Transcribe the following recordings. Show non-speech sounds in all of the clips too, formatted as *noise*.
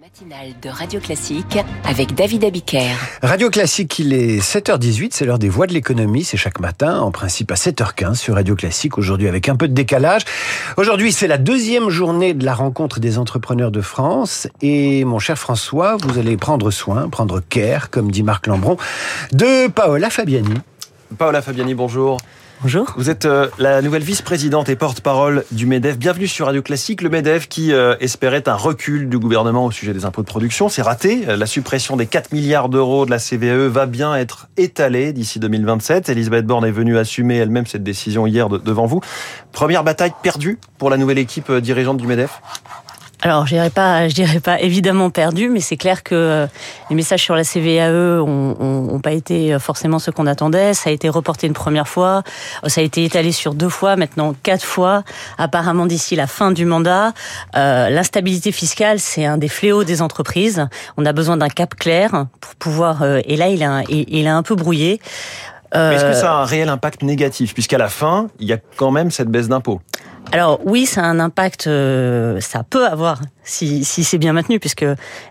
matinale de Radio Classique avec David Abiker. Radio Classique, il est 7h18, c'est l'heure des voix de l'économie, c'est chaque matin, en principe à 7h15 sur Radio Classique, aujourd'hui avec un peu de décalage. Aujourd'hui, c'est la deuxième journée de la rencontre des entrepreneurs de France et mon cher François, vous allez prendre soin, prendre care, comme dit Marc Lambron, de Paola Fabiani. Paola Fabiani, bonjour. Bonjour. Vous êtes euh, la nouvelle vice-présidente et porte-parole du MEDEF. Bienvenue sur Radio Classique. Le MEDEF qui euh, espérait un recul du gouvernement au sujet des impôts de production. C'est raté. Euh, la suppression des 4 milliards d'euros de la CVE va bien être étalée d'ici 2027. Elisabeth Borne est venue assumer elle-même cette décision hier devant vous. Première bataille perdue pour la nouvelle équipe dirigeante du MEDEF? Alors, je dirais pas, je dirais pas évidemment perdu, mais c'est clair que euh, les messages sur la CVAE ont, pas été forcément ce qu'on attendait. Ça a été reporté une première fois, ça a été étalé sur deux fois, maintenant quatre fois. Apparemment d'ici la fin du mandat, euh, l'instabilité fiscale, c'est un des fléaux des entreprises. On a besoin d'un cap clair pour pouvoir. Euh, et là, il a, il, a un peu brouillé. Est-ce que ça a un réel impact négatif? Puisqu'à la fin, il y a quand même cette baisse d'impôts. Alors oui, ça a un impact, euh, ça peut avoir si, si c'est bien maintenu, puisque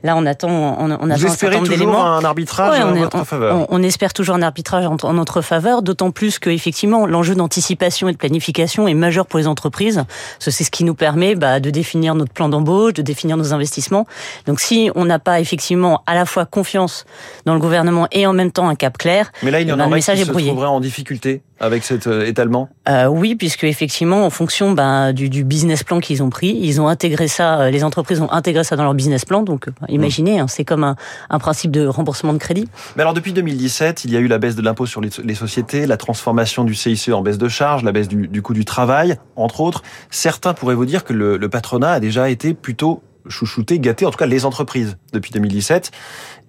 là on attend, on, on Vous espérez toujours un arbitrage en votre faveur. On, espère toujours un arbitrage en, notre faveur, d'autant plus que effectivement l'enjeu d'anticipation et de planification est majeur pour les entreprises. C'est ce qui nous permet bah, de définir notre plan d'embauche, de définir nos investissements. Donc si on n'a pas effectivement à la fois confiance dans le gouvernement et en même temps un cap clair, mais là il y en a un message qui se trouverait en difficulté avec cet euh, étalement? Euh, Oui, puisque effectivement, en fonction bah, du, du, business plan qu'ils ont pris, ils ont intégré ça, euh, les entreprises ont intégré ça dans leur business plan. Donc, bah, imaginez, hein, c'est comme un, un, principe de remboursement de crédit. Mais alors, depuis 2017, il y a eu la baisse de l'impôt sur les, les, sociétés, la transformation du CICE en baisse de charges, la baisse du, du coût du travail, entre autres. Certains pourraient vous dire que le, le patronat a déjà été plutôt chouchouté, gâté, en tout cas les entreprises depuis 2017,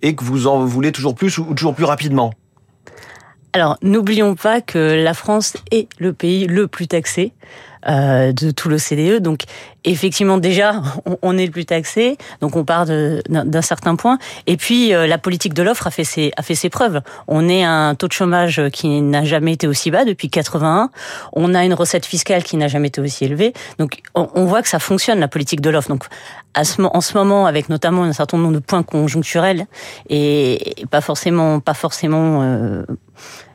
et que vous en voulez toujours plus ou toujours plus rapidement. Alors, n'oublions pas que la France est le pays le plus taxé euh, de tout l'OCDE. Donc, effectivement, déjà, on, est le plus taxé. Donc, on part d'un certain point. Et puis, euh, la politique de l'offre a fait ses a fait ses preuves. On est à un taux de chômage qui n'a jamais été aussi bas depuis 81. On a une recette fiscale qui n'a jamais été aussi élevée. Donc, on, voit que ça fonctionne la politique de l'offre. Donc, à ce, en ce moment, avec notamment un certain nombre de points conjoncturels et pas forcément pas forcément euh,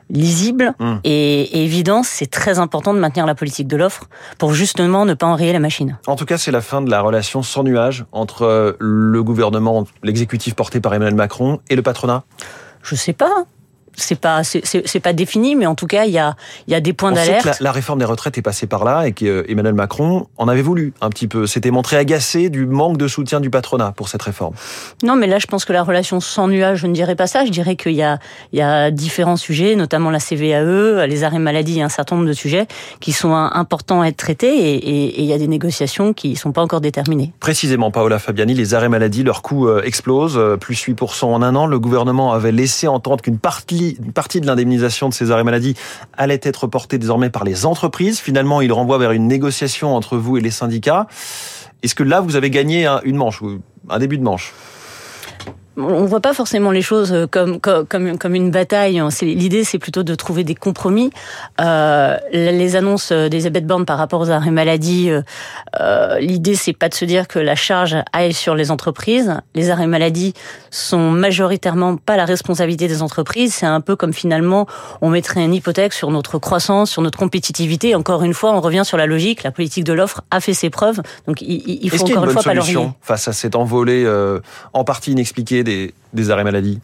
lisible hum. et, évident, c'est très important de maintenir la politique de l'offre pour justement ne pas enrayer la machine. En tout cas, c'est la fin de la relation sans nuage entre euh, le gouvernement, l'exécutif porté par Emmanuel Macron et le patronat? Je sais pas c'est pas c'est pas défini, mais en tout cas il y a il y a des points d'alerte. La, la, réforme des retraites est passée par là et qu'Emmanuel Macron en avait voulu un petit peu. S'était montré agacé du manque de soutien du patronat pour cette réforme. Non, mais là je pense que la relation sans nuage, je ne dirais pas ça. Je dirais qu'il y a il y a différents sujets, notamment la CVAE, les arrêts maladie, un certain nombre de sujets qui sont importants à être traités et, et, il y a des négociations qui sont pas encore déterminées. Précisément, Paola Fabiani, les arrêts maladie, leur coût euh, explose, euh, plus 8% en un an. Le gouvernement avait laissé entendre qu'une partie une partie de l'indemnisation de ces arrêts maladie allait être portée désormais par les entreprises. Finalement, il renvoie vers une négociation entre vous et les syndicats. Est-ce que là, vous avez gagné une manche, un début de manche? On voit pas forcément les choses euh, comme comme comme, une bataille. L'idée, c'est plutôt de trouver des compromis. Euh, les annonces d'Elisabeth Borne par rapport aux arrêts maladie, euh, l'idée, c'est pas de se dire que la charge aille sur les entreprises. Les arrêts maladie sont majoritairement pas la responsabilité des entreprises. C'est un peu comme finalement on mettrait une hypothèque sur notre croissance, sur notre compétitivité. Encore une fois, on revient sur la logique. La politique de l'offre a fait ses preuves. Donc il, il faut encore une, fois pas leur face à cette envolée euh, en partie inexpliquée des, arrêts maladie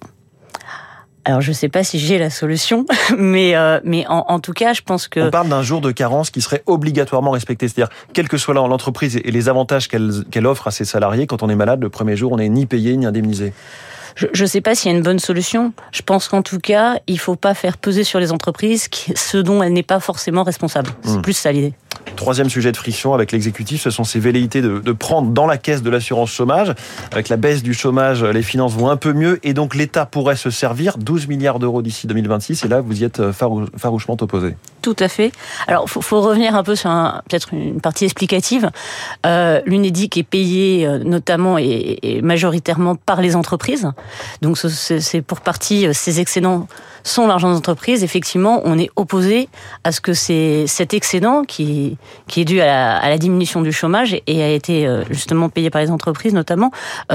alors je ne sais pas si j'ai la solution, *laughs* mais euh, mais en, tout cas, je pense que on parle d'un jour de carence qui serait obligatoirement respecté, c'est-à-dire quel que soit l'entreprise et les avantages qu'elle offre à ses salariés, quand on est malade, le premier jour, on n'est ni payé ni indemnisé. Je ne sais pas s'il y a une bonne solution. Je pense qu'en tout cas, il faut pas faire peser sur les entreprises ce dont elle n'est pas forcément responsable. C'est hmm. plus ça l'idée. Troisième sujet de friction avec l'exécutif, ce sont ces velléités de, de, prendre dans la caisse de l'assurance chômage. Avec la baisse du chômage, les finances vont un peu mieux et donc l'État pourrait se servir 12 milliards d'euros d'ici 2026. Et là, vous y êtes farouchement opposé. Tout à fait. Alors, faut, faut revenir un peu sur peut-être une partie explicative. Euh, L'UNEDIC est payé euh, notamment et, majoritairement par les entreprises. Donc, c'est pour partie ces excédents sont l'argent des entreprises. Effectivement, on est opposé à ce que cet excédent qui, est dû à la, diminution du chômage et a été justement payé par les entreprises notamment,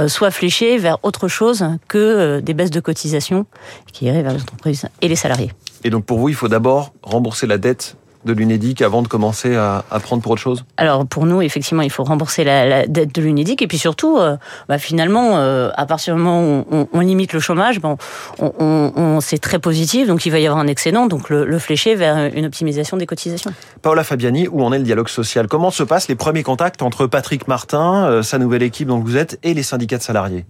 soit fléché vers autre chose que des baisses de cotisation qui iraient vers les entreprises et les salariés. Et donc pour vous, il faut d'abord rembourser la dette de l'UNEDIC avant de commencer à, à, prendre pour autre chose? Alors pour nous, effectivement, il faut rembourser la, la dette de l'UNEDIC. Et puis surtout, euh, bah, finalement, euh, à partir du moment où on, on limite le chômage, bon, on, on c'est très positif, donc il va y avoir un excédent, donc le, le, flécher vers une optimisation des cotisations. Paola Fabiani, où en est le dialogue social? Comment se passent les premiers contacts entre Patrick Martin, euh, sa nouvelle équipe dont vous êtes, et les syndicats de salariés?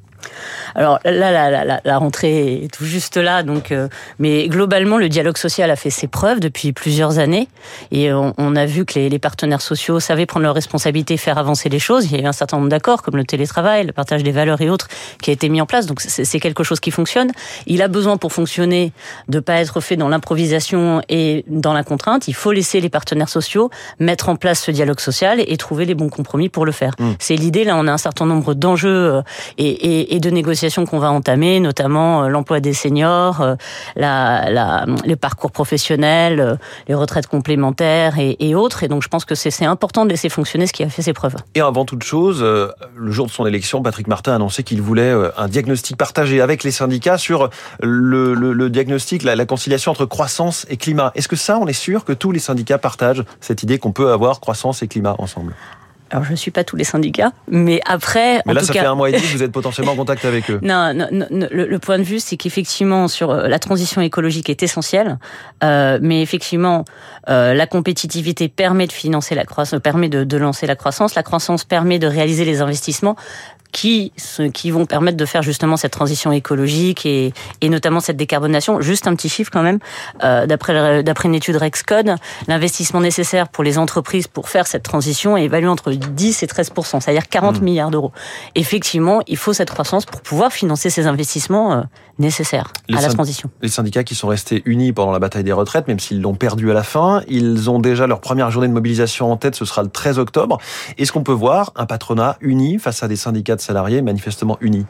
Alors là, la, la, la, rentrée est tout juste là, donc, euh, mais globalement, le dialogue social a fait ses preuves depuis plusieurs années, et on, on a vu que les, les, partenaires sociaux savaient prendre leurs responsabilités, faire avancer les choses. Il y a eu un certain nombre d'accords, comme le télétravail, le partage des valeurs et autres, qui a été mis en place. Donc c'est quelque chose qui fonctionne. Il a besoin pour fonctionner de pas être fait dans l'improvisation et dans la contrainte. Il faut laisser les partenaires sociaux mettre en place ce dialogue social et trouver les bons compromis pour le faire. Mmh. C'est l'idée. Là, on a un certain nombre d'enjeux euh, et, et, de négociations qu'on va entamer, notamment euh, l'emploi des seniors, euh, la, la, les parcours professionnels, euh, les retraites complémentaires et, autres. Et donc je pense que c'est important de laisser fonctionner ce qui a fait ses preuves. Et avant toute chose, le jour de son élection, Patrick Martin a annoncé qu'il voulait un diagnostic partagé avec les syndicats sur le, le, le diagnostic, la conciliation entre croissance et climat. Est-ce que ça, on est sûr que tous les syndicats partagent cette idée qu'on peut avoir croissance et climat ensemble? Alors je ne suis pas tous les syndicats, mais après. Mais en là, tout ça cas... fait un mois et demi que vous êtes *laughs* potentiellement en contact avec eux. Non, non, non le, le, point de vue, c'est qu'effectivement, sur euh, la transition écologique est essentielle, euh, mais effectivement, euh, la compétitivité permet de financer la croissance, permet de, de lancer la croissance. La croissance permet de réaliser les investissements qui, qui vont permettre de faire justement cette transition écologique et, et notamment cette décarbonation. Juste un petit chiffre quand même, euh, d'après d'après une étude Rexcode, l'investissement nécessaire pour les entreprises pour faire cette transition est évalué entre 10 et 13% c'est-à-dire 40 mmh. milliards d'euros. Effectivement, il faut cette croissance pour pouvoir financer ces investissements euh, nécessaires les à la transition. Les syndicats qui sont restés unis pendant la bataille des retraites, même s'ils l'ont perdu à la fin, ils ont déjà leur première journée de mobilisation en tête, ce sera le 13 octobre. Est-ce qu'on peut voir un patronat uni face à des syndicats de salariés manifestement unis?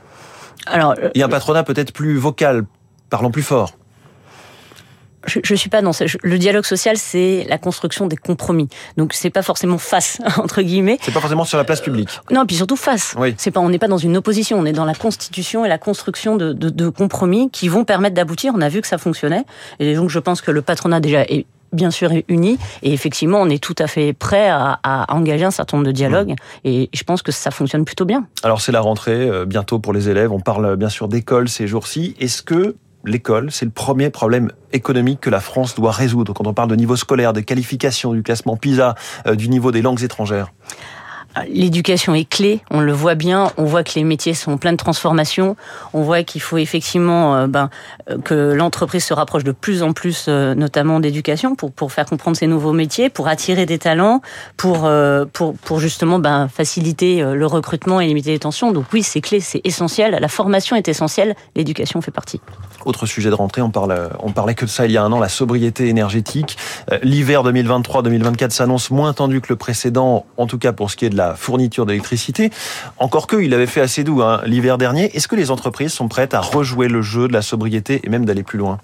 Alors, Et un patronat peut-être plus vocal, parlant plus fort je, je suis pas dans ce, le dialogue social, c'est la construction des compromis. Donc c'est pas forcément face *laughs* entre guillemets. C'est pas forcément sur la place publique. Euh, non, puis surtout face. Oui. C'est pas, on n'est pas dans une opposition, on est dans la constitution et la construction de, de, de compromis qui vont permettre d'aboutir. On a vu que ça fonctionnait, et donc je pense que le patronat déjà est bien sûr uni et effectivement on est tout à fait prêt à, à engager un certain nombre de dialogues mmh. et je pense que ça fonctionne plutôt bien. Alors c'est la rentrée euh, bientôt pour les élèves, on parle bien sûr d'école ces jours-ci. Est-ce que l'école, c'est le premier problème économique que la France doit résoudre. Quand on parle de niveau scolaire, des qualifications, du classement PISA, euh, du niveau des langues étrangères L'éducation est clé, on le voit bien, on voit que les métiers sont pleins de transformations, on voit qu'il faut effectivement euh, ben, que l'entreprise se rapproche de plus en plus euh, notamment d'éducation pour, pour faire comprendre ces nouveaux métiers, pour attirer des talents, pour, euh, pour, pour justement ben, faciliter le recrutement et limiter les tensions. Donc oui, c'est clé, c'est essentiel, la formation est essentielle, l'éducation fait partie. Autre sujet de rentrée, on, on parlait que de ça il y a un an, la sobriété énergétique. L'hiver 2023-2024 s'annonce moins tendu que le précédent, en tout cas pour ce qui est de la fourniture d'électricité. Encore que, il avait fait assez doux hein, l'hiver dernier. Est-ce que les entreprises sont prêtes à rejouer le jeu de la sobriété et même d'aller plus loin?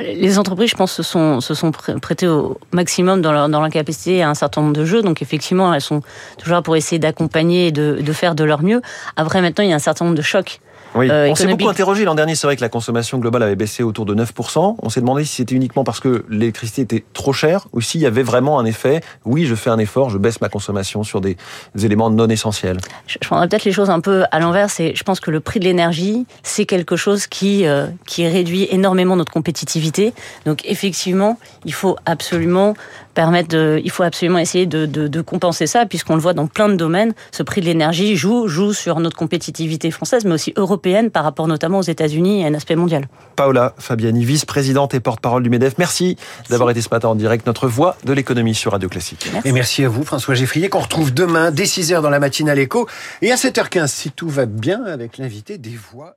Les entreprises, je pense, se sont, prêtées au maximum dans leur, dans leur capacité à un certain nombre de jeux. Donc, effectivement, elles sont toujours là pour essayer d'accompagner et de faire de leur mieux. Après, maintenant, il y a un certain nombre de chocs oui. Euh, on s'est beaucoup interrogé l'an dernier. C'est vrai que la consommation globale avait baissé autour de 9%. On s'est demandé si c'était uniquement parce que l'électricité était trop chère ou s'il y avait vraiment un effet. Oui, je fais un effort, je baisse ma consommation sur des, des éléments non essentiels. Je, je prendrais peut-être les choses un peu à l'envers. C'est, je pense que le prix de l'énergie, c'est quelque chose qui euh, qui réduit énormément notre compétitivité. Donc effectivement, il faut absolument permettre de, il faut absolument essayer de, de, de compenser ça, puisqu'on le voit dans plein de domaines. Ce prix de l'énergie joue, joue sur notre compétitivité française, mais aussi européenne par rapport notamment aux États-Unis et à un aspect mondial. Paola Fabiani, vice-présidente et porte-parole du MEDEF, merci d'avoir été ce matin en direct, notre voix de l'économie sur Radio Classique. Merci. Et merci à vous, François Geffrier, qu'on retrouve demain dès 6h dans la matinale écho et à 7h15, si tout va bien, avec l'invité des voix.